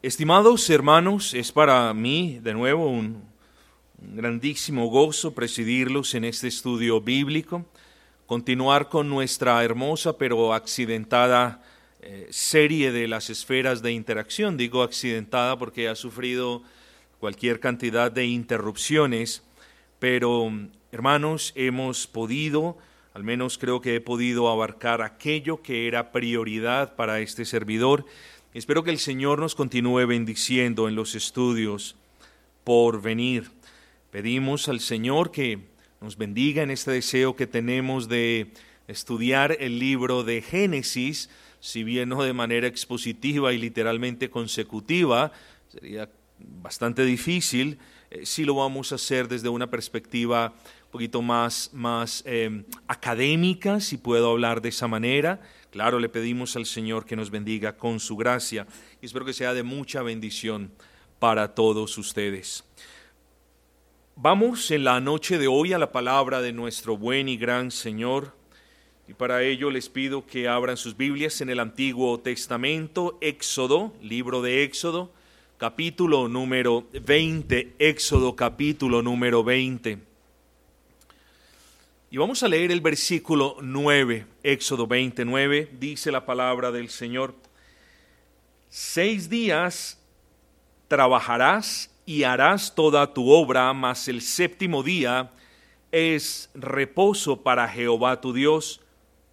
Estimados hermanos, es para mí de nuevo un, grandísimo gozo presidirlos en este estudio bíblico, continuar con nuestra hermosa pero accidentada eh, serie de las esferas de interacción. Digo accidentada porque ha sufrido cualquier cantidad de interrupciones, pero hermanos, hemos podido, al menos creo que he podido abarcar aquello que era prioridad para este servidor Espero que el Señor nos continúe bendiciendo en los estudios por venir. Pedimos al Señor que nos bendiga en este deseo que tenemos de estudiar el libro de Génesis, si bien no de manera expositiva y literalmente consecutiva, sería bastante difícil, eh, si lo vamos a hacer desde una perspectiva un poquito más, más eh, académica, si puedo hablar de esa manera, Claro, le pedimos al Señor que nos bendiga con su gracia y espero que sea de mucha bendición para todos ustedes. Vamos en la noche de hoy a la palabra de nuestro buen y gran Señor y para ello les pido que abran sus Biblias en el Antiguo Testamento, Éxodo, libro de Éxodo, capítulo número 20, Éxodo capítulo número 20. Y vamos a leer el versículo 9, Éxodo 29, dice la palabra del Señor. Seis días trabajarás y harás toda tu obra, mas el séptimo día es reposo para Jehová tu Dios.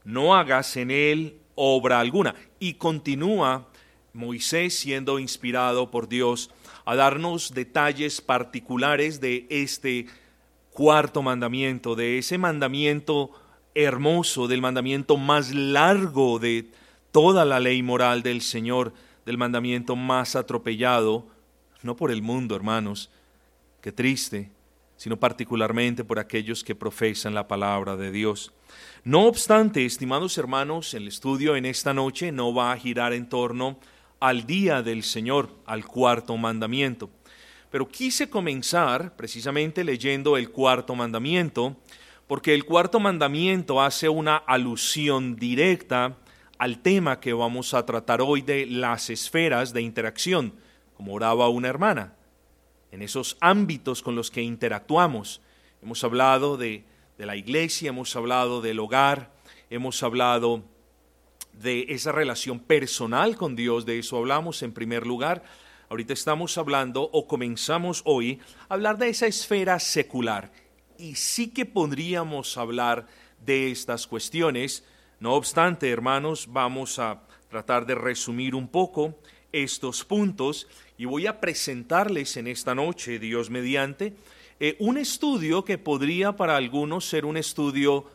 No hagas en él obra alguna. Y continúa Moisés siendo inspirado por Dios a darnos detalles particulares de este cuarto mandamiento, de ese mandamiento hermoso, del mandamiento más largo de toda la ley moral del Señor, del mandamiento más atropellado, no por el mundo, hermanos, qué triste, sino particularmente por aquellos que profesan la palabra de Dios. No obstante, estimados hermanos, el estudio en esta noche no va a girar en torno al día del Señor, al cuarto mandamiento. Pero quise comenzar precisamente leyendo el cuarto mandamiento, porque el cuarto mandamiento hace una alusión directa al tema que vamos a tratar hoy de las esferas de interacción, como oraba una hermana, en esos ámbitos con los que interactuamos. Hemos hablado de, de la iglesia, hemos hablado del hogar, hemos hablado de esa relación personal con Dios, de eso hablamos en primer lugar, Ahorita estamos hablando o comenzamos hoy a hablar de esa esfera secular y sí que podríamos hablar de estas cuestiones. No obstante, hermanos, vamos a tratar de resumir un poco estos puntos y voy a presentarles en esta noche, Dios mediante, eh, un estudio que podría para algunos ser un estudio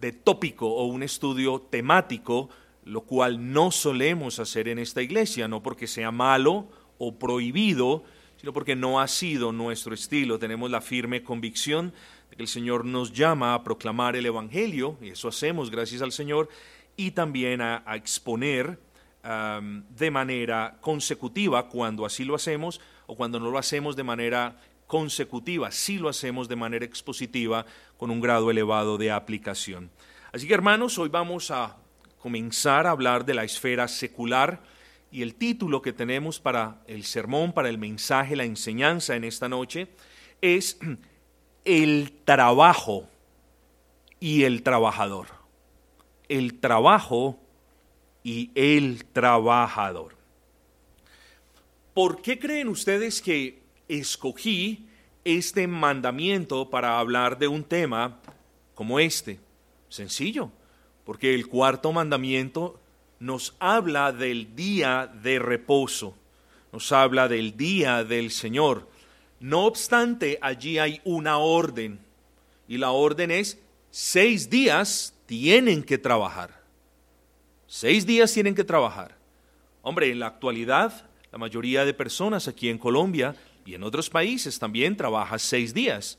de tópico o un estudio temático, lo cual no solemos hacer en esta iglesia, no porque sea malo o prohibido, sino porque no ha sido nuestro estilo. Tenemos la firme convicción de que el Señor nos llama a proclamar el Evangelio, y eso hacemos gracias al Señor, y también a, exponer de manera consecutiva cuando así lo hacemos o cuando no lo hacemos de manera consecutiva, si lo hacemos de manera expositiva con un grado elevado de aplicación. Así que hermanos, hoy vamos a comenzar a hablar de la esfera secular y el título que tenemos para el sermón, para el mensaje, la enseñanza en esta noche es el trabajo y el trabajador. El trabajo y el trabajador. ¿Por qué creen ustedes que escogí este mandamiento para hablar de un tema como este? Sencillo, porque el cuarto mandamiento nos habla del día de reposo, nos habla del día del Señor. No obstante, allí hay una orden, y la orden es seis días tienen que trabajar. Seis días tienen que trabajar. Hombre, en la actualidad, la mayoría de personas aquí en Colombia y en otros países también trabajan seis días.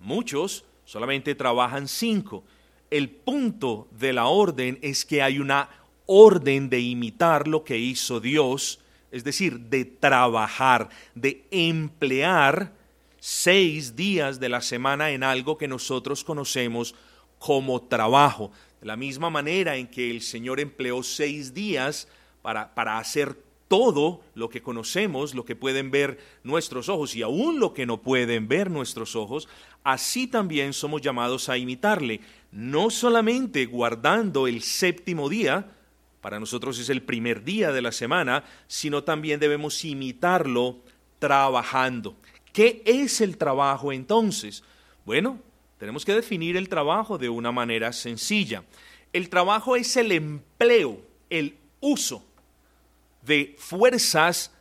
Muchos solamente trabajan cinco. El punto de la orden es que hay una orden de imitar lo que hizo Dios, es decir, de trabajar, de emplear seis días de la semana en algo que nosotros conocemos como trabajo. De la misma manera en que el Señor empleó seis días para, para hacer todo lo que conocemos, lo que pueden ver nuestros ojos y aún lo que no pueden ver nuestros ojos, así también somos llamados a imitarle, no solamente guardando el séptimo día, para nosotros es el primer día de la semana, sino también debemos imitarlo trabajando. ¿Qué es el trabajo entonces? Bueno, tenemos que definir el trabajo de una manera sencilla. El trabajo es el empleo, el uso de fuerzas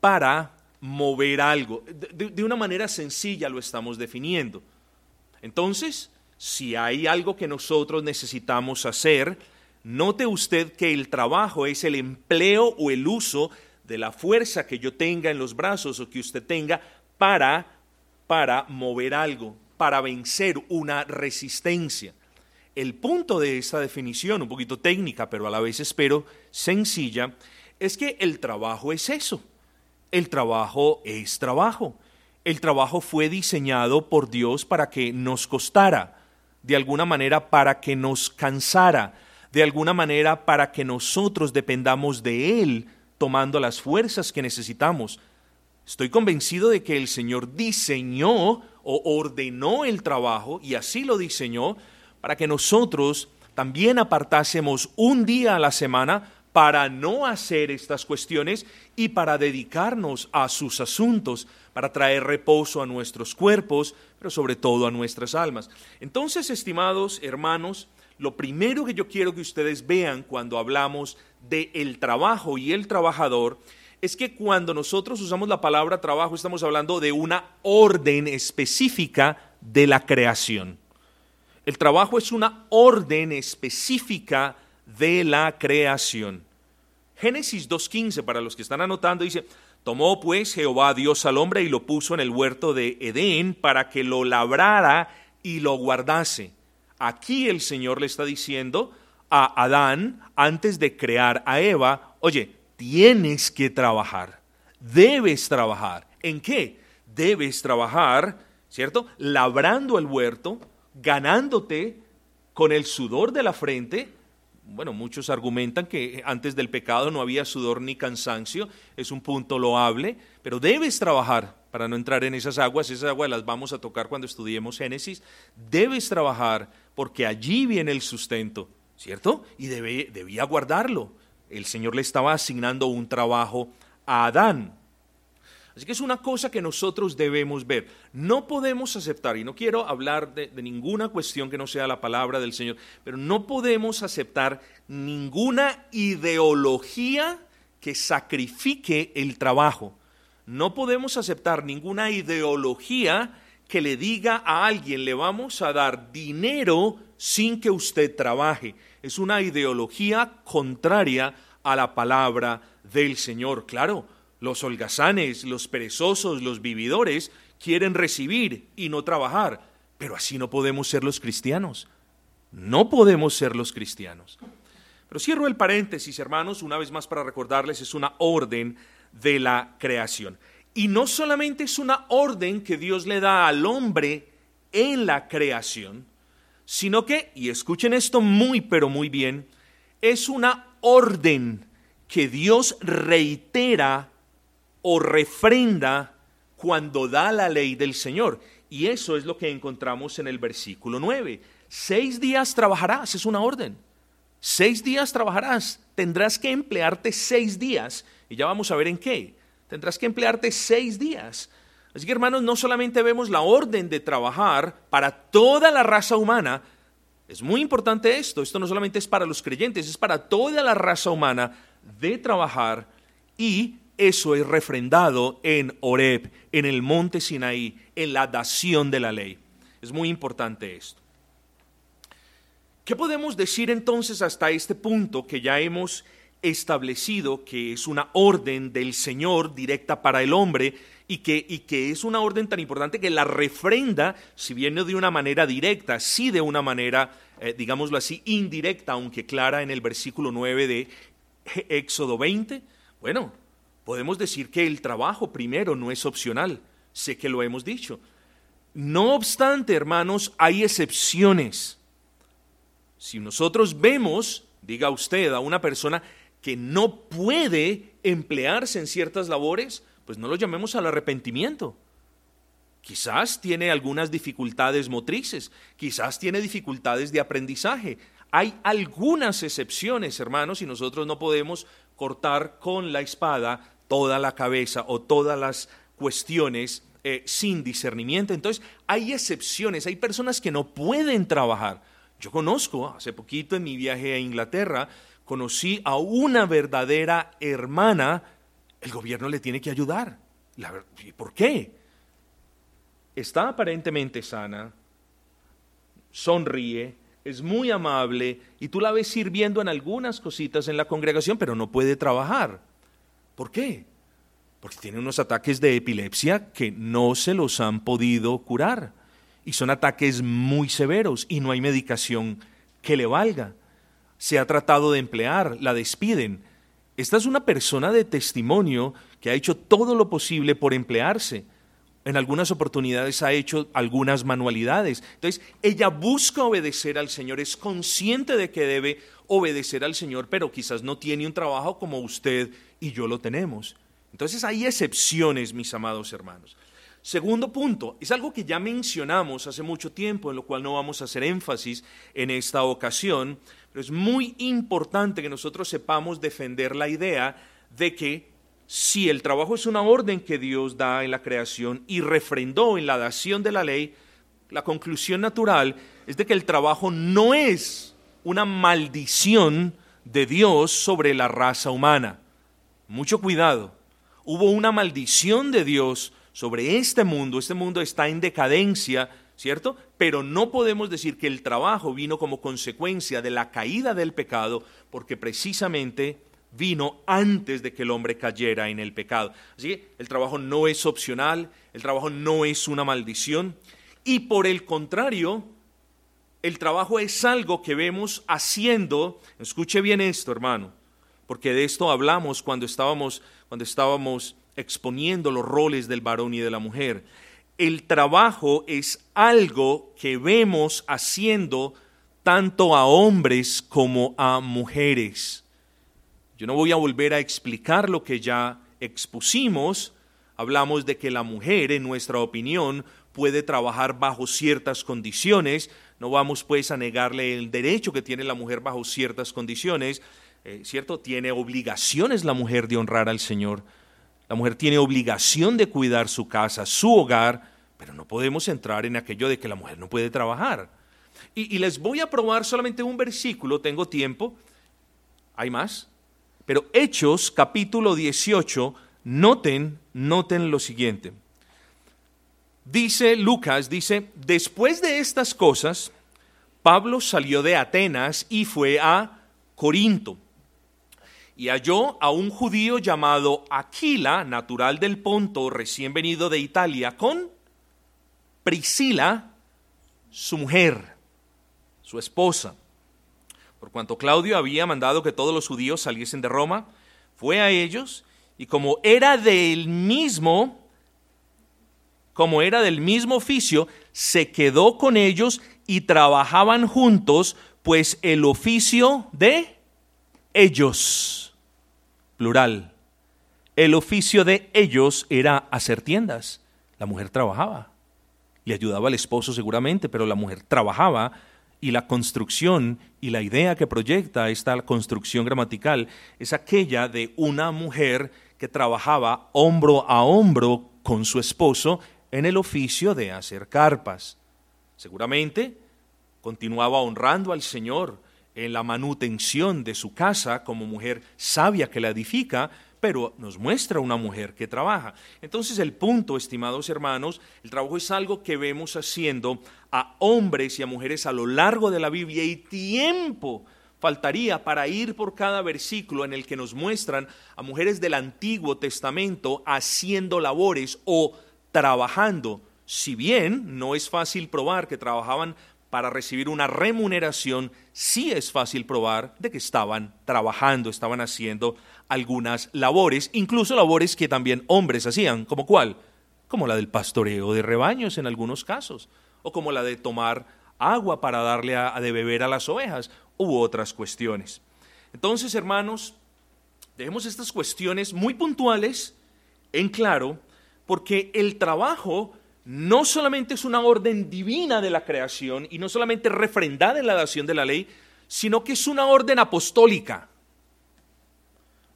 para mover algo. De, una manera sencilla lo estamos definiendo. Entonces, si hay algo que nosotros necesitamos hacer, note usted que el trabajo es el empleo o el uso de la fuerza que yo tenga en los brazos o que usted tenga para, para mover algo, para vencer una resistencia. El punto de esta definición, un poquito técnica, pero a la vez espero sencilla, es que el trabajo es eso. El trabajo es trabajo. El trabajo fue diseñado por Dios para que nos costara, de alguna manera para que nos cansara, de alguna manera para que nosotros dependamos de Él, tomando las fuerzas que necesitamos. Estoy convencido de que el Señor diseñó o ordenó el trabajo, y así lo diseñó, para que nosotros también apartásemos un día a la semana para no hacer estas cuestiones y para dedicarnos a sus asuntos, para traer reposo a nuestros cuerpos, pero sobre todo a nuestras almas. Entonces, estimados hermanos, lo primero que yo quiero que ustedes vean cuando hablamos de el trabajo y el trabajador es que cuando nosotros usamos la palabra trabajo estamos hablando de una orden específica de la creación. El trabajo es una orden específica de la creación. Génesis 2.15, para los que están anotando, dice, tomó pues Jehová Dios al hombre y lo puso en el huerto de Edén para que lo labrara y lo guardase. Aquí el Señor le está diciendo a Adán, antes de crear a Eva, oye, tienes que trabajar, debes trabajar. ¿En qué? Debes trabajar, ¿cierto? Labrando el huerto, ganándote con el sudor de la frente. Bueno, muchos argumentan que antes del pecado no había sudor ni cansancio, es un punto loable, pero debes trabajar para no entrar en esas aguas, esas aguas las vamos a tocar cuando estudiemos Génesis, debes trabajar porque allí viene el sustento, ¿cierto? Y debía guardarlo. El Señor le estaba asignando un trabajo a Adán. Así que es una cosa que nosotros debemos ver. No podemos aceptar, y no quiero hablar de, ninguna cuestión que no sea la palabra del Señor, pero no podemos aceptar ninguna ideología que sacrifique el trabajo. No podemos aceptar ninguna ideología que le diga a alguien, le vamos a dar dinero sin que usted trabaje. Es una ideología contraria a la palabra del Señor. Claro, los holgazanes, los perezosos, los vividores quieren recibir y no trabajar, pero así no podemos ser los cristianos. No podemos ser los cristianos. Pero cierro el paréntesis, hermanos, una vez más para recordarles, es una orden de la creación. Y no solamente es una orden que Dios le da al hombre en la creación, sino que, y escuchen esto muy pero muy bien, es una orden que Dios reitera o refrenda cuando da la ley del Señor. Y eso es lo que encontramos en el versículo 9. Seis días trabajarás, es una orden. Seis días trabajarás, tendrás que emplearte seis días, y ya vamos a ver en qué. Tendrás que emplearte seis días. Así que hermanos, no solamente vemos la orden de trabajar para toda la raza humana, es muy importante esto, esto no solamente es para los creyentes, es para toda la raza humana de trabajar y eso es refrendado en Oreb, en el monte Sinaí, en la dación de la ley. Es muy importante esto. ¿Qué podemos decir entonces hasta este punto que ya hemos establecido que es una orden del Señor directa para el hombre y que, y que es una orden tan importante que la refrenda, si bien no de una manera directa, sí de una manera, eh, digámoslo así, indirecta, aunque clara en el versículo 9 de Éxodo 20? Bueno, podemos decir que el trabajo primero no es opcional. Sé que lo hemos dicho. No obstante, hermanos, hay excepciones. Si nosotros vemos, diga usted, a una persona que no puede emplearse en ciertas labores, pues no lo llamemos al arrepentimiento. Quizás tiene algunas dificultades motrices, quizás tiene dificultades de aprendizaje. Hay algunas excepciones, hermanos, y nosotros no podemos cortar con la espada toda la cabeza o todas las cuestiones eh, sin discernimiento. Entonces, hay excepciones, hay personas que no pueden trabajar. Yo conozco, hace poquito en mi viaje a Inglaterra, conocí a una verdadera hermana, el gobierno le tiene que ayudar. ¿Por qué? Está aparentemente sana, sonríe, es muy amable y tú la ves sirviendo en algunas cositas en la congregación, pero no puede trabajar. ¿Por qué? Porque tiene unos ataques de epilepsia que no se los han podido curar. Y son ataques muy severos y no hay medicación que le valga se ha tratado de emplear, la despiden. Esta es una persona de testimonio que ha hecho todo lo posible por emplearse. En algunas oportunidades ha hecho algunas manualidades. Entonces, ella busca obedecer al Señor, es consciente de que debe obedecer al Señor, pero quizás no tiene un trabajo como usted y yo lo tenemos. Entonces, hay excepciones, mis amados hermanos. Segundo punto, es algo que ya mencionamos hace mucho tiempo, en lo cual no vamos a hacer énfasis en esta ocasión, pero es muy importante que nosotros sepamos defender la idea de que si el trabajo es una orden que Dios da en la creación y refrendó en la dación de la ley, la conclusión natural es de que el trabajo no es una maldición de Dios sobre la raza humana. Mucho cuidado. Hubo una maldición de Dios sobre este mundo. Este mundo está en decadencia ¿cierto? Pero no podemos decir que el trabajo vino como consecuencia de la caída del pecado, porque precisamente vino antes de que el hombre cayera en el pecado. Así que el trabajo no es opcional, el trabajo no es una maldición, y por el contrario, el trabajo es algo que vemos haciendo, escuche bien esto, hermano, porque de esto hablamos cuando estábamos, cuando estábamos exponiendo los roles del varón y de la mujer el trabajo es algo que vemos haciendo tanto a hombres como a mujeres. Yo no voy a volver a explicar lo que ya expusimos. Hablamos de que la mujer, en nuestra opinión, puede trabajar bajo ciertas condiciones. No vamos pues a negarle el derecho que tiene la mujer bajo ciertas condiciones. Eh, ¿Cierto? Tiene obligaciones la mujer de honrar al Señor la mujer tiene obligación de cuidar su casa, su hogar, pero no podemos entrar en aquello de que la mujer no puede trabajar. Y, les voy a probar solamente un versículo, tengo tiempo, hay más, pero Hechos capítulo 18, noten, noten lo siguiente. Dice Lucas, dice, después de estas cosas, Pablo salió de Atenas y fue a Corinto y halló a un judío llamado Aquila, natural del Ponto, recién venido de Italia, con Priscila, su mujer, su esposa. Por cuanto Claudio había mandado que todos los judíos saliesen de Roma, fue a ellos y como era del mismo, como era del mismo oficio, se quedó con ellos y trabajaban juntos, pues el oficio de ellos, plural. El oficio de ellos era hacer tiendas. La mujer trabajaba. Le ayudaba al esposo seguramente, pero la mujer trabajaba y la construcción y la idea que proyecta esta construcción gramatical es aquella de una mujer que trabajaba hombro a hombro con su esposo en el oficio de hacer carpas. Seguramente continuaba honrando al Señor en la manutención de su casa como mujer sabia que la edifica, pero nos muestra una mujer que trabaja. Entonces el punto, estimados hermanos, el trabajo es algo que vemos haciendo a hombres y a mujeres a lo largo de la Biblia y tiempo faltaría para ir por cada versículo en el que nos muestran a mujeres del Antiguo Testamento haciendo labores o trabajando. Si bien no es fácil probar que trabajaban para recibir una remuneración, sí es fácil probar de que estaban trabajando, estaban haciendo algunas labores, incluso labores que también hombres hacían, como cuál, como la del pastoreo de rebaños en algunos casos, o como la de tomar agua para darle a, de beber a las ovejas, u otras cuestiones. Entonces, hermanos, dejemos estas cuestiones muy puntuales en claro, porque el trabajo no solamente es una orden divina de la creación y no solamente refrendada en la dación de la ley, sino que es una orden apostólica.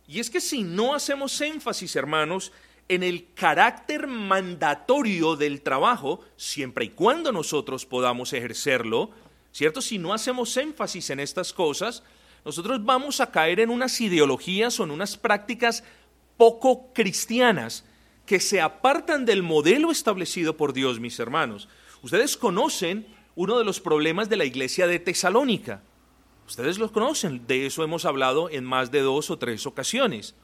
Y es que si no hacemos énfasis, hermanos, en el carácter mandatorio del trabajo, siempre y cuando nosotros podamos ejercerlo, ¿cierto? Si no hacemos énfasis en estas cosas, nosotros vamos a caer en unas ideologías o en unas prácticas poco cristianas que se apartan del modelo establecido por Dios, mis hermanos. Ustedes conocen uno de los problemas de la iglesia de Tesalónica. Ustedes lo conocen, de eso hemos hablado en más de dos o tres ocasiones.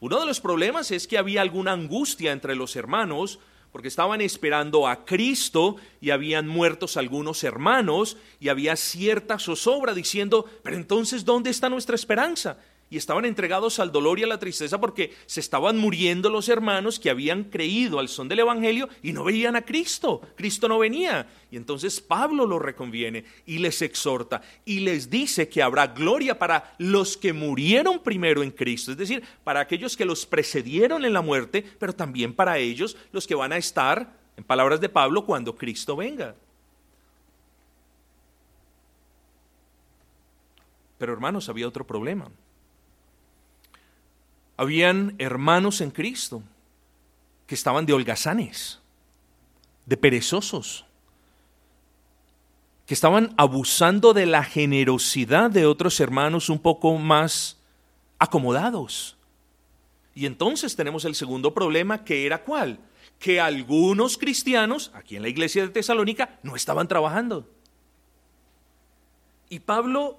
Uno de los problemas es que había alguna angustia entre los hermanos porque estaban esperando a Cristo y habían muertos algunos hermanos y había cierta zozobra diciendo, pero entonces ¿dónde está nuestra esperanza? Y estaban entregados al dolor y a la tristeza porque se estaban muriendo los hermanos que habían creído al son del Evangelio y no veían a Cristo. Cristo no venía. Y entonces Pablo los reconviene y les exhorta y les dice que habrá gloria para los que murieron primero en Cristo, es decir, para aquellos que los precedieron en la muerte, pero también para ellos los que van a estar, en palabras de Pablo, cuando Cristo venga. Pero hermanos, había otro problema. Habían hermanos en Cristo que estaban de holgazanes, de perezosos, que estaban abusando de la generosidad de otros hermanos un poco más acomodados. Y entonces tenemos el segundo problema, que era cuál? Que algunos cristianos, aquí en la iglesia de Tesalónica, no estaban trabajando. Y Pablo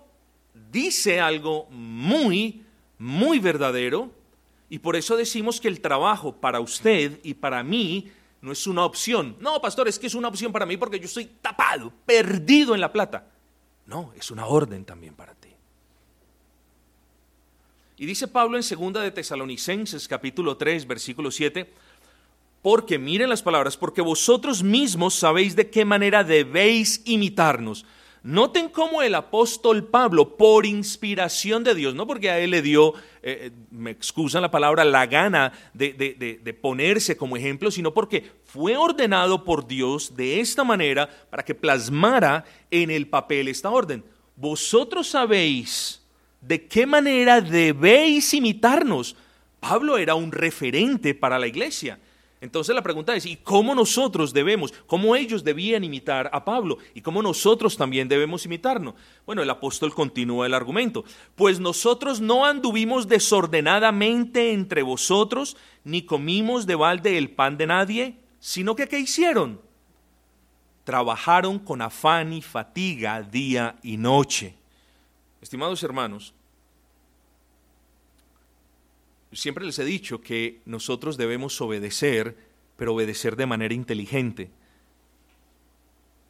dice algo muy, muy verdadero, y por eso decimos que el trabajo para usted y para mí no es una opción. No, pastor, es que es una opción para mí porque yo estoy tapado, perdido en la plata. No, es una orden también para ti. Y dice Pablo en segunda de Tesalonicenses capítulo 3 versículo 7, porque miren las palabras, porque vosotros mismos sabéis de qué manera debéis imitarnos Noten cómo el apóstol Pablo, por inspiración de Dios, no porque a él le dio, eh, eh, me excusan la palabra, la gana de, de ponerse como ejemplo, sino porque fue ordenado por Dios de esta manera para que plasmara en el papel esta orden. Vosotros sabéis de qué manera debéis imitarnos. Pablo era un referente para la iglesia. Entonces la pregunta es, ¿y cómo nosotros debemos, cómo ellos debían imitar a Pablo y cómo nosotros también debemos imitarnos? Bueno, el apóstol continúa el argumento, pues nosotros no anduvimos desordenadamente entre vosotros, ni comimos de balde el pan de nadie, sino que ¿qué hicieron? Trabajaron con afán y fatiga día y noche. Estimados hermanos, siempre les he dicho que nosotros debemos obedecer, pero obedecer de manera inteligente.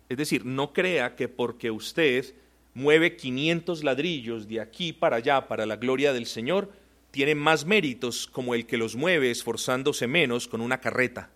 Es decir, no crea que porque usted mueve 500 ladrillos de aquí para allá para la gloria del Señor, tiene más méritos como el que los mueve esforzándose menos con una carreta.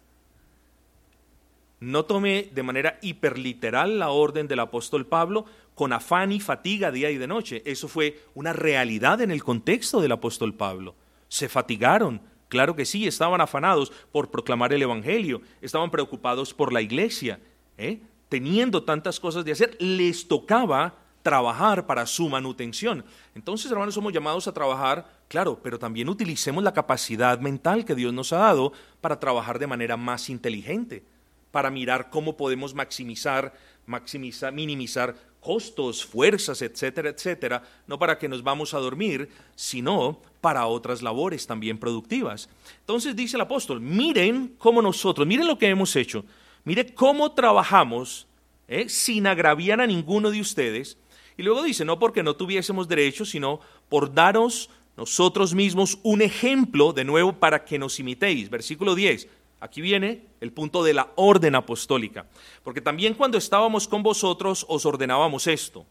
No tome de manera hiperliteral la orden del apóstol Pablo con afán y fatiga día y de noche. Eso fue una realidad en el contexto del apóstol Pablo se fatigaron, claro que sí, estaban afanados por proclamar el Evangelio, estaban preocupados por la iglesia, ¿eh? teniendo tantas cosas de hacer, les tocaba trabajar para su manutención. Entonces, hermanos, somos llamados a trabajar, claro, pero también utilicemos la capacidad mental que Dios nos ha dado para trabajar de manera más inteligente, para mirar cómo podemos maximizar, maximizar, minimizar costos, fuerzas, etcétera, etcétera, no para que nos vamos a dormir, sino para otras labores también productivas. Entonces dice el apóstol, miren cómo nosotros, miren lo que hemos hecho, miren cómo trabajamos ¿eh? sin agraviar a ninguno de ustedes. Y luego dice, no porque no tuviésemos derecho, sino por daros nosotros mismos un ejemplo de nuevo para que nos imitéis. Versículo 10. Aquí viene el punto de la orden apostólica, porque también cuando estábamos con vosotros os ordenábamos esto.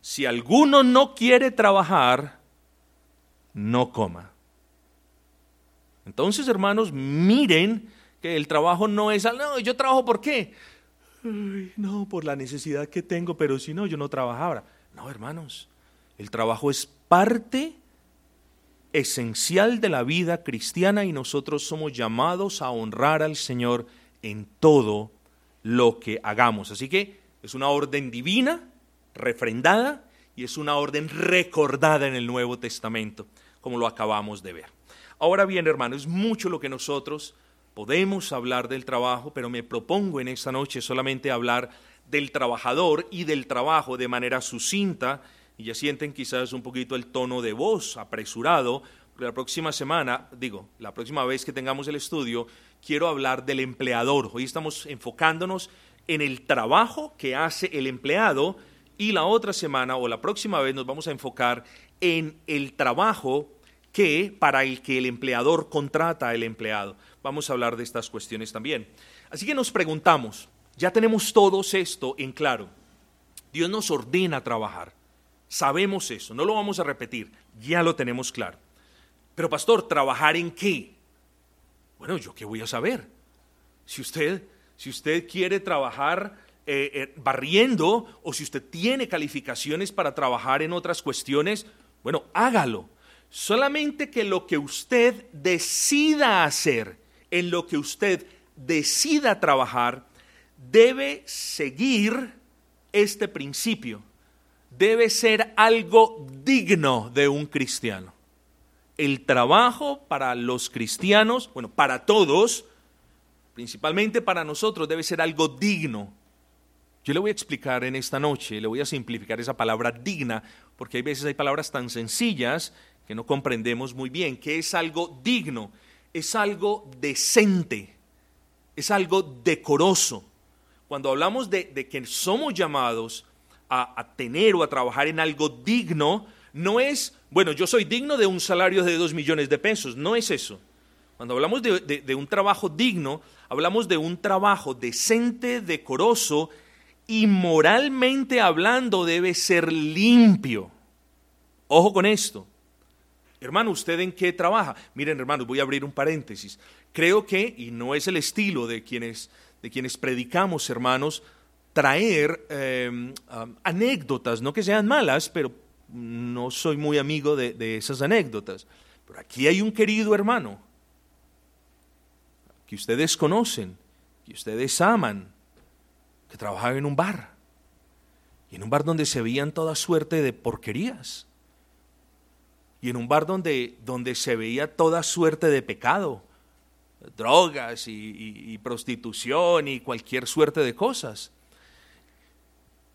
Si alguno no quiere trabajar, no coma. Entonces, hermanos, miren que el trabajo no es, no, yo trabajo por qué? no, por la necesidad que tengo, pero si no, yo no trabajaba. No, hermanos, el trabajo es parte esencial de la vida cristiana y nosotros somos llamados a honrar al Señor en todo lo que hagamos. Así que es una orden divina, refrendada, y es una orden recordada en el Nuevo Testamento, como lo acabamos de ver. Ahora bien, hermano, es mucho lo que nosotros podemos hablar del trabajo, pero me propongo en esta noche solamente hablar del trabajador y del trabajo de manera sucinta, y ya sienten quizás un poquito el tono de voz apresurado, porque la próxima semana, digo, la próxima vez que tengamos el estudio, quiero hablar del empleador. Hoy estamos enfocándonos en el trabajo que hace el empleado y la otra semana o la próxima vez nos vamos a enfocar en el trabajo que para el que el empleador contrata al empleado. Vamos a hablar de estas cuestiones también. Así que nos preguntamos, ya tenemos todos esto en claro. Dios nos ordena trabajar. Sabemos eso, no lo vamos a repetir, ya lo tenemos claro. Pero pastor, ¿trabajar en qué? Bueno, yo qué voy a saber. Si usted, si usted quiere trabajar eh, eh, barriendo o si usted tiene calificaciones para trabajar en otras cuestiones, bueno, hágalo. Solamente que lo que usted decida hacer, en lo que usted decida trabajar, debe seguir este principio. Debe ser algo digno de un cristiano. El trabajo para los cristianos, bueno, para todos, principalmente para nosotros, debe ser algo digno. Yo le voy a explicar en esta noche, le voy a simplificar esa palabra digna, porque hay veces hay palabras tan sencillas que no comprendemos muy bien, que es algo digno, es algo decente, es algo decoroso. Cuando hablamos de, que somos llamados a, tener o a trabajar en algo digno, no es, bueno, yo soy digno de un salario de dos millones de pesos, no es eso. Cuando hablamos de, de un trabajo digno, hablamos de un trabajo decente, decoroso y moralmente hablando debe ser limpio. Ojo con esto. Hermano, ¿usted en qué trabaja? Miren, hermanos, voy a abrir un paréntesis. Creo que, y no es el estilo de quienes de quienes predicamos, hermanos, traer em, anécdotas, no que sean malas, pero no soy muy amigo de, de esas anécdotas. Pero aquí hay un querido hermano que ustedes conocen, que ustedes aman, que trabajaba en un bar. Y en un bar donde se veían toda suerte de porquerías. Y en un bar donde, donde se veía toda suerte de pecado drogas y, prostitución y cualquier suerte de cosas.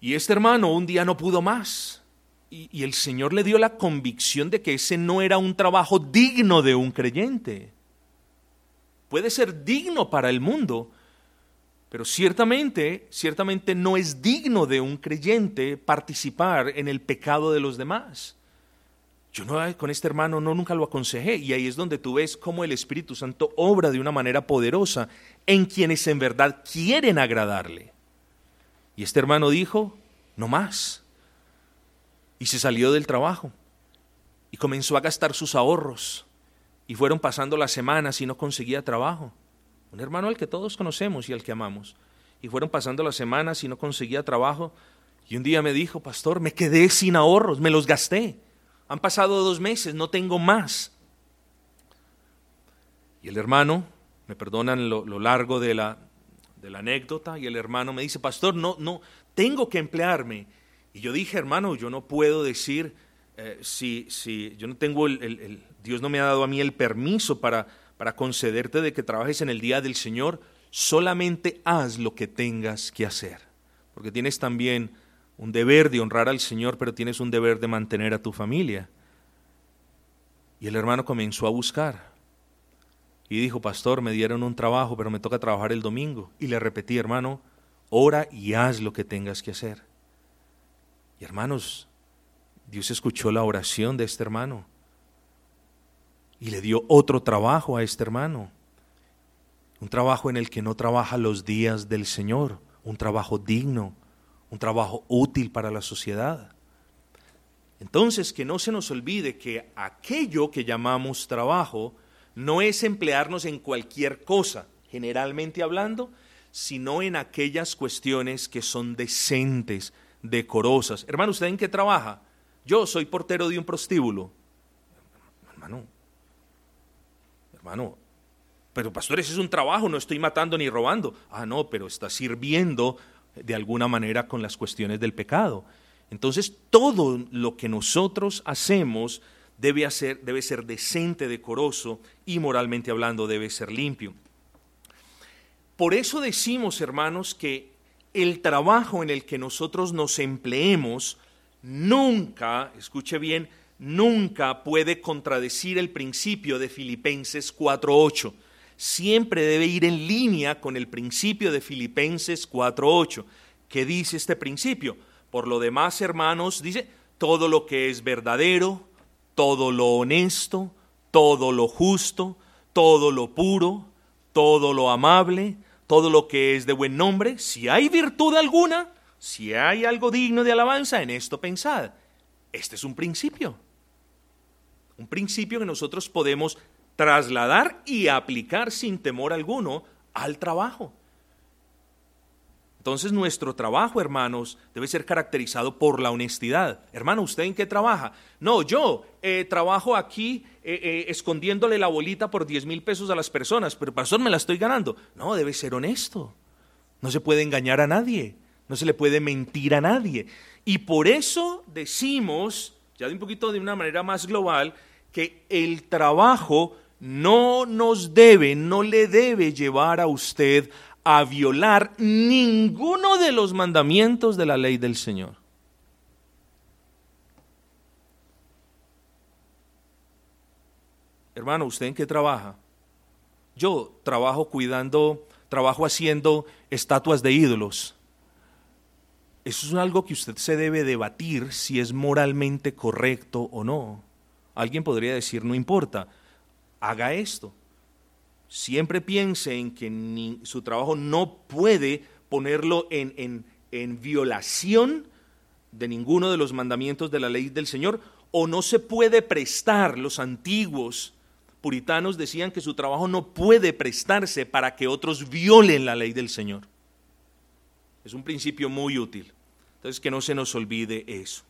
Y este hermano un día no pudo más. Y, y, el Señor le dio la convicción de que ese no era un trabajo digno de un creyente. Puede ser digno para el mundo, pero ciertamente, ciertamente no es digno de un creyente participar en el pecado de los demás. Yo no, con este hermano no nunca lo aconsejé y ahí es donde tú ves cómo el Espíritu Santo obra de una manera poderosa en quienes en verdad quieren agradarle. Y este hermano dijo, no más. Y se salió del trabajo y comenzó a gastar sus ahorros. Y fueron pasando las semanas y no conseguía trabajo. Un hermano al que todos conocemos y al que amamos. Y fueron pasando las semanas y no conseguía trabajo. Y un día me dijo, pastor, me quedé sin ahorros, me los gasté. Han pasado dos meses, no tengo más. Y el hermano, me perdonan lo, largo de la, de la, anécdota, y el hermano me dice, pastor, no, no, tengo que emplearme. Y yo dije, hermano, yo no puedo decir eh, si, si yo no tengo el, el, Dios no me ha dado a mí el permiso para, para concederte de que trabajes en el día del Señor, solamente haz lo que tengas que hacer, porque tienes también un deber de honrar al Señor, pero tienes un deber de mantener a tu familia. Y el hermano comenzó a buscar. Y dijo, pastor, me dieron un trabajo, pero me toca trabajar el domingo. Y le repetí, hermano, ora y haz lo que tengas que hacer. Y hermanos, Dios escuchó la oración de este hermano. Y le dio otro trabajo a este hermano. Un trabajo en el que no trabaja los días del Señor. Un trabajo digno un trabajo útil para la sociedad. Entonces, que no se nos olvide que aquello que llamamos trabajo no es emplearnos en cualquier cosa, generalmente hablando, sino en aquellas cuestiones que son decentes, decorosas. Hermano, ¿usted en qué trabaja? Yo soy portero de un prostíbulo. Hermano, hermano, pero pastores, es un trabajo, no estoy matando ni robando. Ah, no, pero está sirviendo de alguna manera con las cuestiones del pecado. Entonces, todo lo que nosotros hacemos debe, hacer, debe ser decente, decoroso y moralmente hablando debe ser limpio. Por eso decimos, hermanos, que el trabajo en el que nosotros nos empleemos nunca, escuche bien, nunca puede contradecir el principio de Filipenses 4.8. Siempre debe ir en línea con el principio de Filipenses 4.8. ¿Qué dice este principio? Por lo demás, hermanos, dice, todo lo que es verdadero, todo lo honesto, todo lo justo, todo lo puro, todo lo amable, todo lo que es de buen nombre, si hay virtud alguna, si hay algo digno de alabanza, en esto pensad. Este es un principio. Un principio que nosotros podemos trasladar y aplicar sin temor alguno al trabajo. Entonces nuestro trabajo, hermanos, debe ser caracterizado por la honestidad. Hermano, ¿usted en qué trabaja? No, yo eh, trabajo aquí eh, eh, escondiéndole la bolita por 10 mil pesos a las personas, pero pastor, me la estoy ganando. No, debe ser honesto. No se puede engañar a nadie, no se le puede mentir a nadie. Y por eso decimos, ya de un poquito de una manera más global, que el trabajo no nos debe, no le debe llevar a usted a violar ninguno de los mandamientos de la ley del Señor. Hermano, ¿usted en qué trabaja? Yo trabajo cuidando, trabajo haciendo estatuas de ídolos. Eso es algo que usted se debe debatir si es moralmente correcto o no. Alguien podría decir, no importa, haga esto siempre piense en que su trabajo no puede ponerlo en, en violación de ninguno de los mandamientos de la ley del Señor, o no se puede prestar, los antiguos puritanos decían que su trabajo no puede prestarse para que otros violen la ley del Señor. Es un principio muy útil. Entonces, que no se nos olvide eso.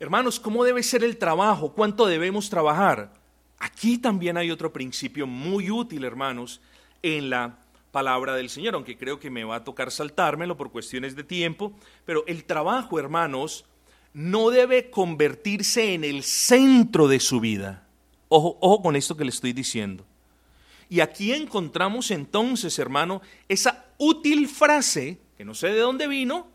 Hermanos, ¿cómo debe ser el trabajo? ¿Cuánto debemos trabajar? Aquí también hay otro principio muy útil, hermanos, en la palabra del Señor, aunque creo que me va a tocar saltármelo por cuestiones de tiempo, pero el trabajo, hermanos, no debe convertirse en el centro de su vida. Ojo, ojo con esto que le estoy diciendo. Y aquí encontramos entonces, hermano, esa útil frase, que no sé de dónde vino,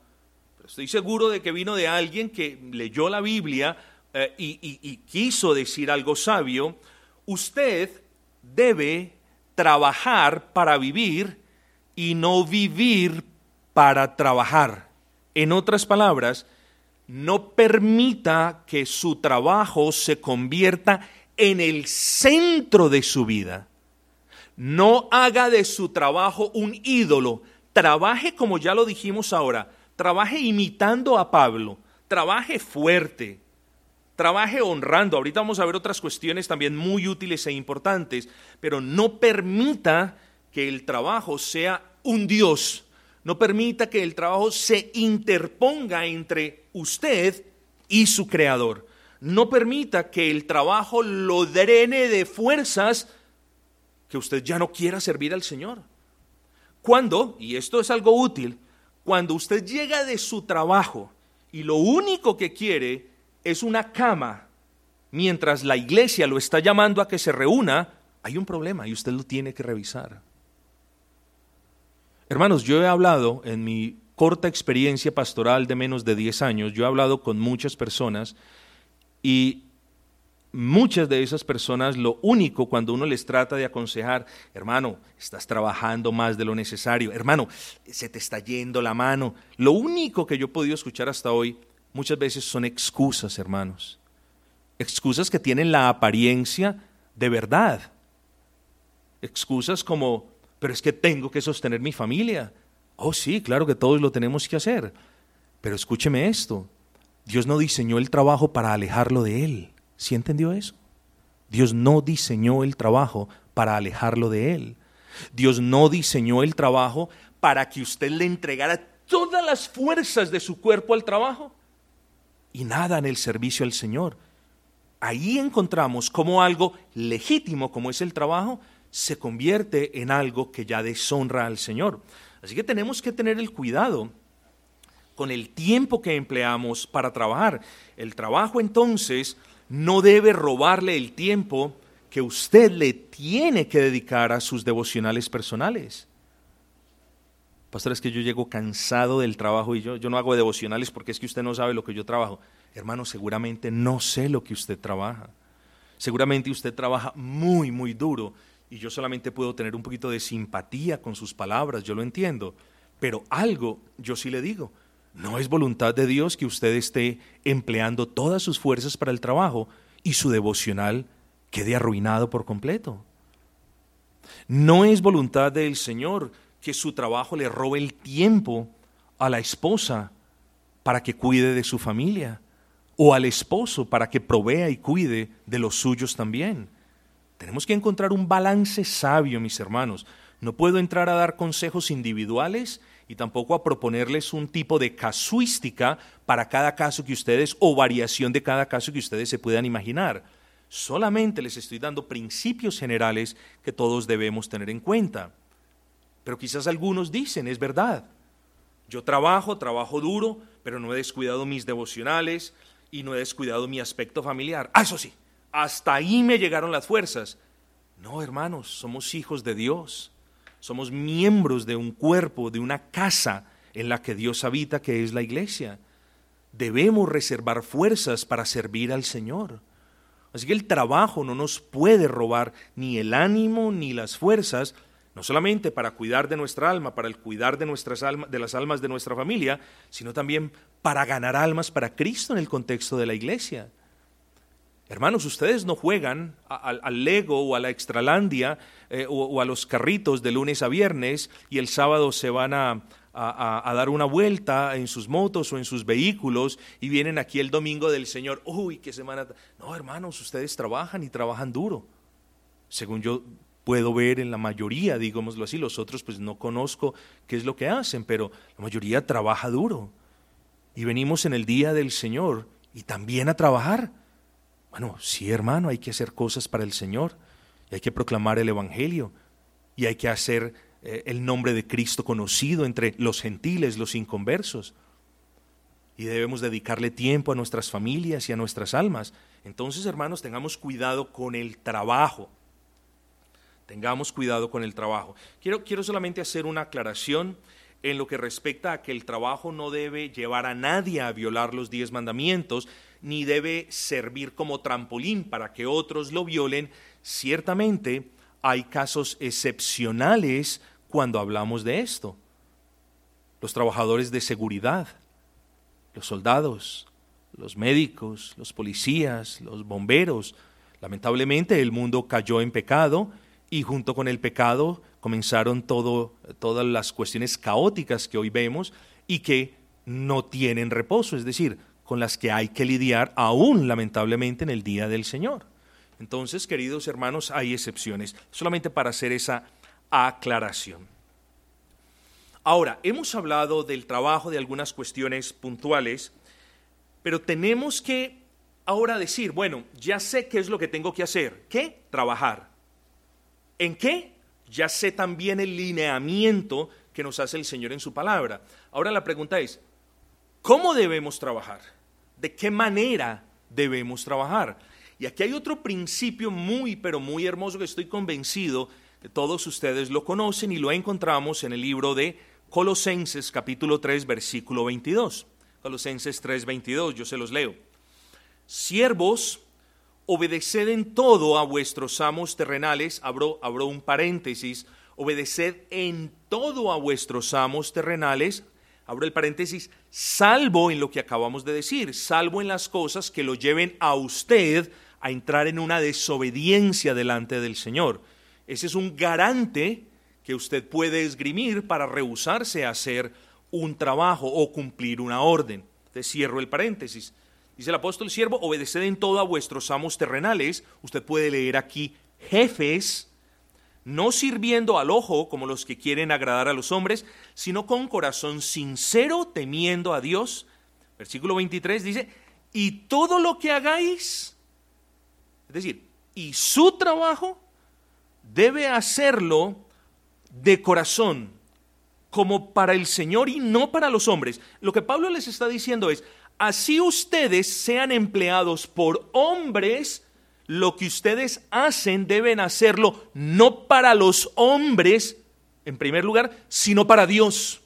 estoy seguro de que vino de alguien que leyó la Biblia eh, y quiso decir algo sabio, usted debe trabajar para vivir y no vivir para trabajar. En otras palabras, no permita que su trabajo se convierta en el centro de su vida. No haga de su trabajo un ídolo. Trabaje como ya lo dijimos ahora. Trabaje imitando a Pablo. Trabaje fuerte. Trabaje honrando. Ahorita vamos a ver otras cuestiones también muy útiles e importantes, pero no permita que el trabajo sea un Dios. No permita que el trabajo se interponga entre usted y su creador. No permita que el trabajo lo drene de fuerzas que usted ya no quiera servir al Señor. Cuando, y esto es algo útil, cuando usted llega de su trabajo y lo único que quiere es una cama, mientras la iglesia lo está llamando a que se reúna, hay un problema y usted lo tiene que revisar. Hermanos, yo he hablado en mi corta experiencia pastoral de menos de 10 años, yo he hablado con muchas personas y muchas de esas personas lo único cuando uno les trata de aconsejar, hermano, estás trabajando más de lo necesario, hermano, se te está yendo la mano, lo único que yo he podido escuchar hasta hoy muchas veces son excusas, hermanos. Excusas que tienen la apariencia de verdad. Excusas como, pero es que tengo que sostener mi familia. Oh, sí, claro que todos lo tenemos que hacer. Pero escúcheme esto. Dios no diseñó el trabajo para alejarlo de Él. ¿Sí entendió eso? Dios no diseñó el trabajo para alejarlo de Él. Dios no diseñó el trabajo para que usted le entregara todas las fuerzas de su cuerpo al trabajo y nada en el servicio al Señor. ahí encontramos cómo algo legítimo como es el trabajo se convierte en algo que ya deshonra al Señor. Así que tenemos que tener el cuidado con el tiempo que empleamos para trabajar. El trabajo entonces no debe robarle el tiempo que usted le tiene que dedicar a sus devocionales personales. Pastor, es que yo llego cansado del trabajo y yo, yo no hago devocionales porque es que usted no sabe lo que yo trabajo. Hermano, seguramente no sé lo que usted trabaja. Seguramente usted trabaja muy, muy duro y yo solamente puedo tener un poquito de simpatía con sus palabras, yo lo entiendo. Pero algo yo sí le digo, no es voluntad de Dios que usted esté empleando todas sus fuerzas para el trabajo y su devocional quede arruinado por completo. No es voluntad del Señor que su trabajo le robe el tiempo a la esposa para que cuide de su familia o al esposo para que provea y cuide de los suyos también. Tenemos que encontrar un balance sabio, mis hermanos. No puedo entrar a dar consejos individuales y tampoco a proponerles un tipo de casuística para cada caso que ustedes o variación de cada caso que ustedes se puedan imaginar. Solamente les estoy dando principios generales que todos debemos tener en cuenta. Pero quizás algunos dicen, es verdad, yo trabajo, trabajo duro, pero no he descuidado mis devocionales, y no he descuidado mi aspecto familiar. Ah, eso sí, hasta ahí me llegaron las fuerzas. No, hermanos, somos hijos de Dios. Somos miembros de un cuerpo, de una casa en la que Dios habita, que es la iglesia. Debemos reservar fuerzas para servir al Señor. Así que el trabajo no nos puede robar ni el ánimo ni las fuerzas, no solamente para cuidar de nuestra alma, para el cuidar de, nuestras almas, de las almas de nuestra familia, sino también para ganar almas para Cristo en el contexto de la iglesia. Hermanos, ustedes no juegan al Lego o a la Extralandia eh, o, a los carritos de lunes a viernes y el sábado se van a, a, dar una vuelta en sus motos o en sus vehículos y vienen aquí el domingo del Señor. Uy, qué semana. No, hermanos, ustedes trabajan y trabajan duro. Según yo puedo ver en la mayoría, digámoslo así, los otros pues no conozco qué es lo que hacen, pero la mayoría trabaja duro y venimos en el día del Señor y también a trabajar. Bueno, sí, hermano, hay que hacer cosas para el Señor y hay que proclamar el Evangelio y hay que hacer eh, el nombre de Cristo conocido entre los gentiles, los inconversos. Y debemos dedicarle tiempo a nuestras familias y a nuestras almas. Entonces, hermanos, tengamos cuidado con el trabajo. Tengamos cuidado con el trabajo. Quiero, quiero solamente hacer una aclaración en lo que respecta a que el trabajo no debe llevar a nadie a violar los diez mandamientos, ni debe servir como trampolín para que otros lo violen. Ciertamente hay casos excepcionales cuando hablamos de esto. Los trabajadores de seguridad, los soldados, los médicos, los policías, los bomberos. Lamentablemente el mundo cayó en pecado y junto con el pecado comenzaron todo, todas las cuestiones caóticas que hoy vemos y que no tienen reposo, es decir, con las que hay que lidiar aún lamentablemente en el día del Señor. Entonces, queridos hermanos, hay excepciones, solamente para hacer esa aclaración. Ahora, hemos hablado del trabajo, de algunas cuestiones puntuales, pero tenemos que ahora decir, bueno, ya sé qué es lo que tengo que hacer. ¿Qué? Trabajar. ¿En qué? Ya sé también el lineamiento que nos hace el Señor en su palabra. Ahora la pregunta es, ¿cómo debemos trabajar? ¿De qué manera debemos trabajar? Y aquí hay otro principio muy, pero muy hermoso que estoy convencido que todos ustedes lo conocen y lo encontramos en el libro de Colosenses capítulo 3 versículo 22. Colosenses 3 22, yo se los leo. Siervos, obedeced en todo a vuestros amos terrenales, abro, abro un paréntesis, obedeced en todo a vuestros amos terrenales, abro el paréntesis, salvo en lo que acabamos de decir, salvo en las cosas que lo lleven a usted a entrar en una desobediencia delante del Señor. Ese es un garante que usted puede esgrimir para rehusarse a hacer un trabajo o cumplir una orden. Cierro el paréntesis. Dice el apóstol siervo, obedeced en todo a vuestros amos terrenales. Usted puede leer aquí jefes, no sirviendo al ojo como los que quieren agradar a los hombres, sino con corazón sincero, temiendo a Dios. Versículo 23 dice, y todo lo que hagáis, Es decir, y su trabajo debe hacerlo de corazón, como para el Señor y no para los hombres. Lo que Pablo les está diciendo es, así ustedes sean empleados por hombres, lo que ustedes hacen deben hacerlo no para los hombres, en primer lugar, sino para Dios.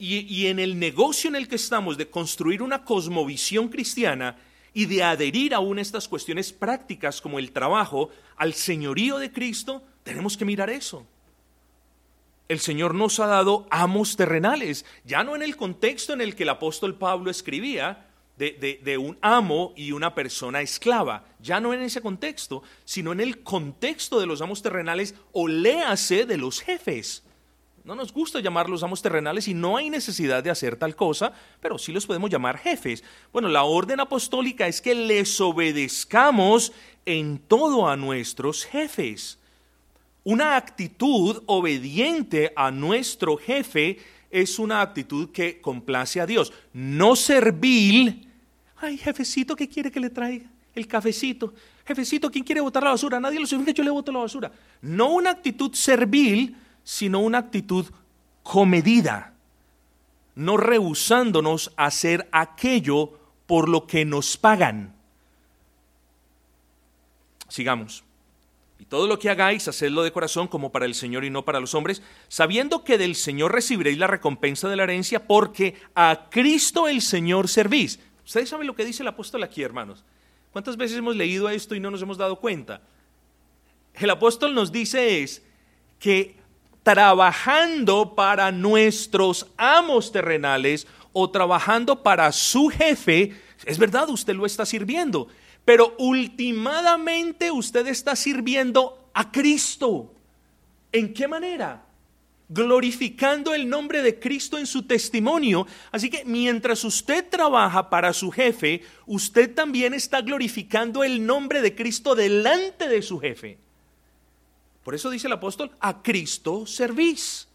Y, en el negocio en el que estamos de construir una cosmovisión cristiana y de adherir aún a estas cuestiones prácticas como el trabajo al señorío de Cristo, tenemos que mirar eso el Señor nos ha dado amos terrenales, ya no en el contexto en el que el apóstol Pablo escribía de, un amo y una persona esclava, ya no en ese contexto, sino en el contexto de los amos terrenales o léase de los jefes. No nos gusta llamarlos amos terrenales y no hay necesidad de hacer tal cosa, pero sí los podemos llamar jefes. Bueno, la orden apostólica es que les obedezcamos en todo a nuestros jefes. Una actitud obediente a nuestro jefe es una actitud que complace a Dios, no servil. Ay, jefecito, ¿qué quiere que le traiga? El cafecito. Jefecito, ¿quién quiere botar la basura? Nadie lo sabe, yo le boto la basura. No una actitud servil, sino una actitud comedida, no rehusándonos a hacer aquello por lo que nos pagan. Sigamos todo lo que hagáis, hacedlo de corazón como para el Señor y no para los hombres, sabiendo que del Señor recibiréis la recompensa de la herencia, porque a Cristo el Señor servís. Ustedes saben lo que dice el apóstol aquí, hermanos. ¿Cuántas veces hemos leído esto y no nos hemos dado cuenta? El apóstol nos dice es que trabajando para nuestros amos terrenales o trabajando para su jefe, es verdad, usted lo está sirviendo, pero últimamente usted está sirviendo a Cristo. ¿En qué manera? glorificando el nombre de Cristo en su testimonio. Así que mientras usted trabaja para su jefe, usted también está glorificando el nombre de Cristo delante de su jefe. Por eso dice el apóstol, a Cristo servís.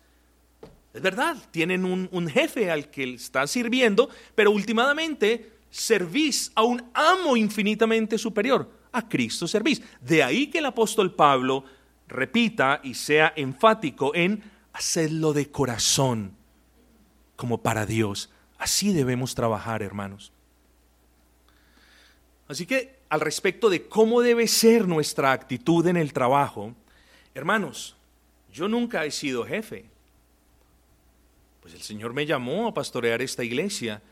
Es verdad, tienen un, un jefe al que está sirviendo, pero últimamente servís a un amo infinitamente superior, a Cristo servís. De ahí que el apóstol Pablo repita y sea enfático en hacerlo de corazón, como para Dios. Así debemos trabajar, hermanos. Así que al respecto de cómo debe ser nuestra actitud en el trabajo, hermanos, yo nunca he sido jefe. Pues el Señor me llamó a pastorear esta iglesia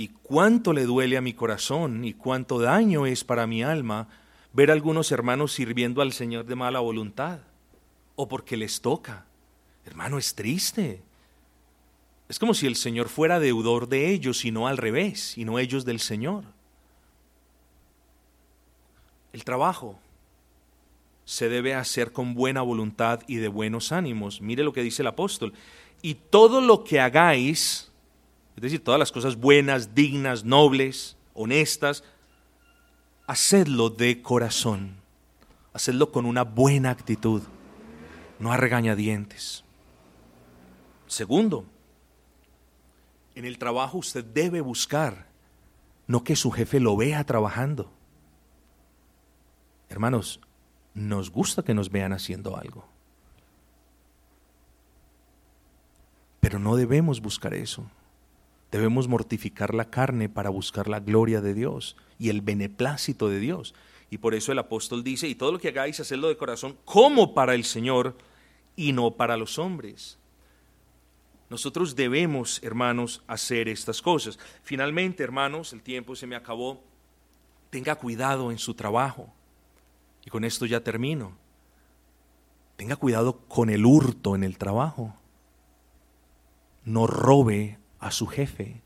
y cuánto le duele a mi corazón y cuánto daño es para mi alma ver a algunos hermanos sirviendo al Señor de mala voluntad o porque les toca. Hermano, es triste. Es como si el Señor fuera deudor de ellos y no al revés, y no ellos del Señor. El trabajo se debe hacer con buena voluntad y de buenos ánimos. Mire lo que dice el apóstol. Y todo lo que hagáis, es decir, todas las cosas buenas, dignas, nobles, honestas, hacedlo de corazón, hacedlo con una buena actitud, no a regañadientes. Segundo, en el trabajo usted debe buscar, no que su jefe lo vea trabajando. Hermanos, nos gusta que nos vean haciendo algo. Pero no debemos buscar eso. Debemos mortificar la carne para buscar la gloria de Dios y el beneplácito de Dios. Y por eso el apóstol dice, y todo lo que hagáis, hacedlo de corazón como para el Señor y no para los hombres. Nosotros debemos, hermanos, hacer estas cosas. Finalmente, hermanos, el tiempo se me acabó. Tenga cuidado en su trabajo. Y con esto ya termino. Tenga cuidado con el hurto en el trabajo. No robe a su jefe,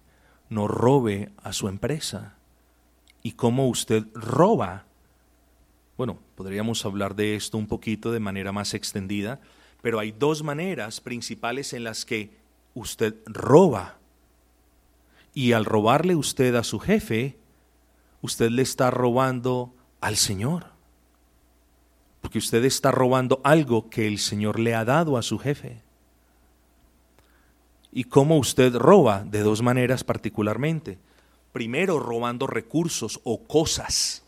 no robe a su empresa. ¿Y cómo usted roba? Bueno, podríamos hablar de esto un poquito de manera más extendida, pero hay dos maneras principales en las que usted roba. Y al robarle usted a su jefe, usted le está robando al Señor. Porque usted está robando algo que el Señor le ha dado a su jefe y cómo usted roba de dos maneras particularmente. Primero, robando recursos o cosas.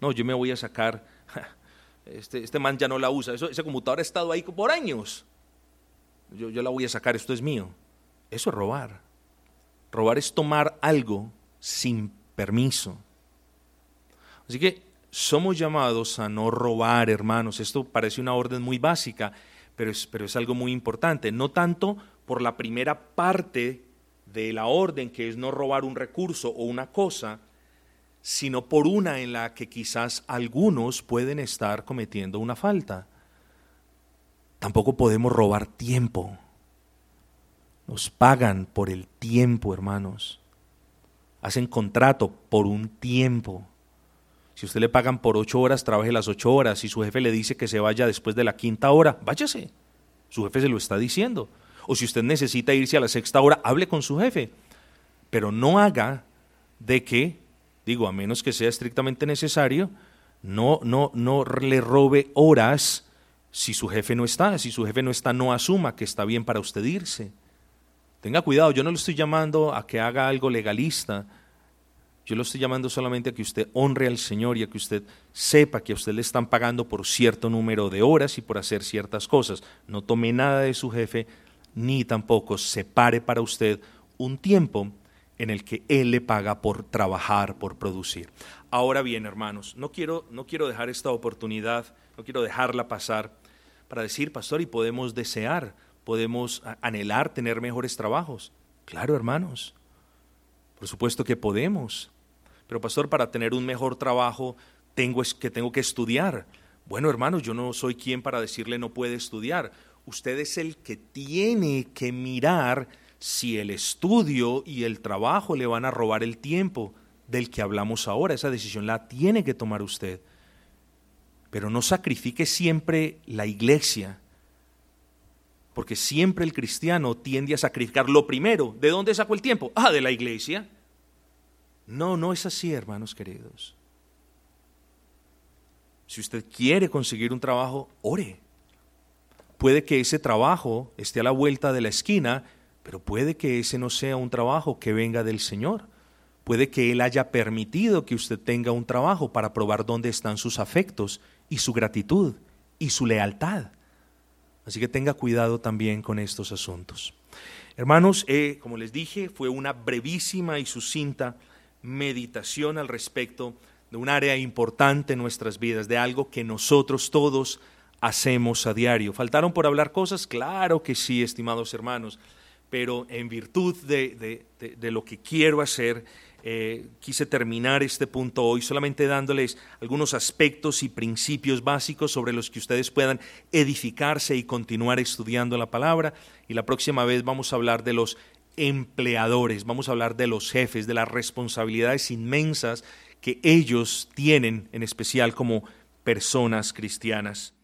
No, yo me voy a sacar, este, este man ya no la usa, ese computador ha estado ahí por años. Yo, yo la voy a sacar, esto es mío. Eso es robar. Robar es tomar algo sin permiso. Así que somos llamados a no robar, hermanos. Esto parece una orden muy básica, pero es, pero es algo muy importante. No tanto por la primera parte de la orden, que es no robar un recurso o una cosa, sino por una en la que quizás algunos pueden estar cometiendo una falta. Tampoco podemos robar tiempo. Nos pagan por el tiempo, hermanos. Hacen contrato por un tiempo. Si usted le pagan por ocho horas, trabaje las ocho horas. Si su jefe le dice que se vaya después de la quinta hora, váyase. Su jefe se lo está diciendo. O si usted necesita irse a la sexta hora, hable con su jefe. Pero no haga de que, digo, a menos que sea estrictamente necesario, no, no, no le robe horas si su jefe no está. Si su jefe no está, no asuma que está bien para usted irse. Tenga cuidado, yo no le estoy llamando a que haga algo legalista. Yo lo estoy llamando solamente a que usted honre al Señor y a que usted sepa que a usted le están pagando por cierto número de horas y por hacer ciertas cosas. No tome nada de su jefe, ni tampoco separe para usted un tiempo en el que Él le paga por trabajar, por producir. Ahora bien, hermanos, no quiero, no quiero dejar esta oportunidad, no quiero dejarla pasar para decir, pastor, y podemos desear, podemos anhelar tener mejores trabajos. Claro, hermanos, por supuesto que podemos. Pero, pastor, para tener un mejor trabajo, tengo que tengo que estudiar. Bueno, hermanos, yo no soy quien para decirle no puede estudiar usted es el que tiene que mirar si el estudio y el trabajo le van a robar el tiempo del que hablamos ahora. Esa decisión la tiene que tomar usted. Pero no sacrifique siempre la iglesia, porque siempre el cristiano tiende a sacrificar lo primero. ¿De dónde sacó el tiempo? Ah, de la iglesia. No, no es así, hermanos queridos. Si usted quiere conseguir un trabajo, ore Puede que ese trabajo esté a la vuelta de la esquina, pero puede que ese no sea un trabajo que venga del Señor. Puede que Él haya permitido que usted tenga un trabajo para probar dónde están sus afectos y su gratitud y su lealtad. Así que tenga cuidado también con estos asuntos. Hermanos, eh, como les dije, fue una brevísima y sucinta meditación al respecto de un área importante en nuestras vidas, de algo que nosotros todos hacemos a diario. ¿Faltaron por hablar cosas? Claro que sí, estimados hermanos, pero en virtud de, lo que quiero hacer, eh, quise terminar este punto hoy solamente dándoles algunos aspectos y principios básicos sobre los que ustedes puedan edificarse y continuar estudiando la palabra. Y la próxima vez vamos a hablar de los empleadores, vamos a hablar de los jefes, de las responsabilidades inmensas que ellos tienen, en especial como personas cristianas.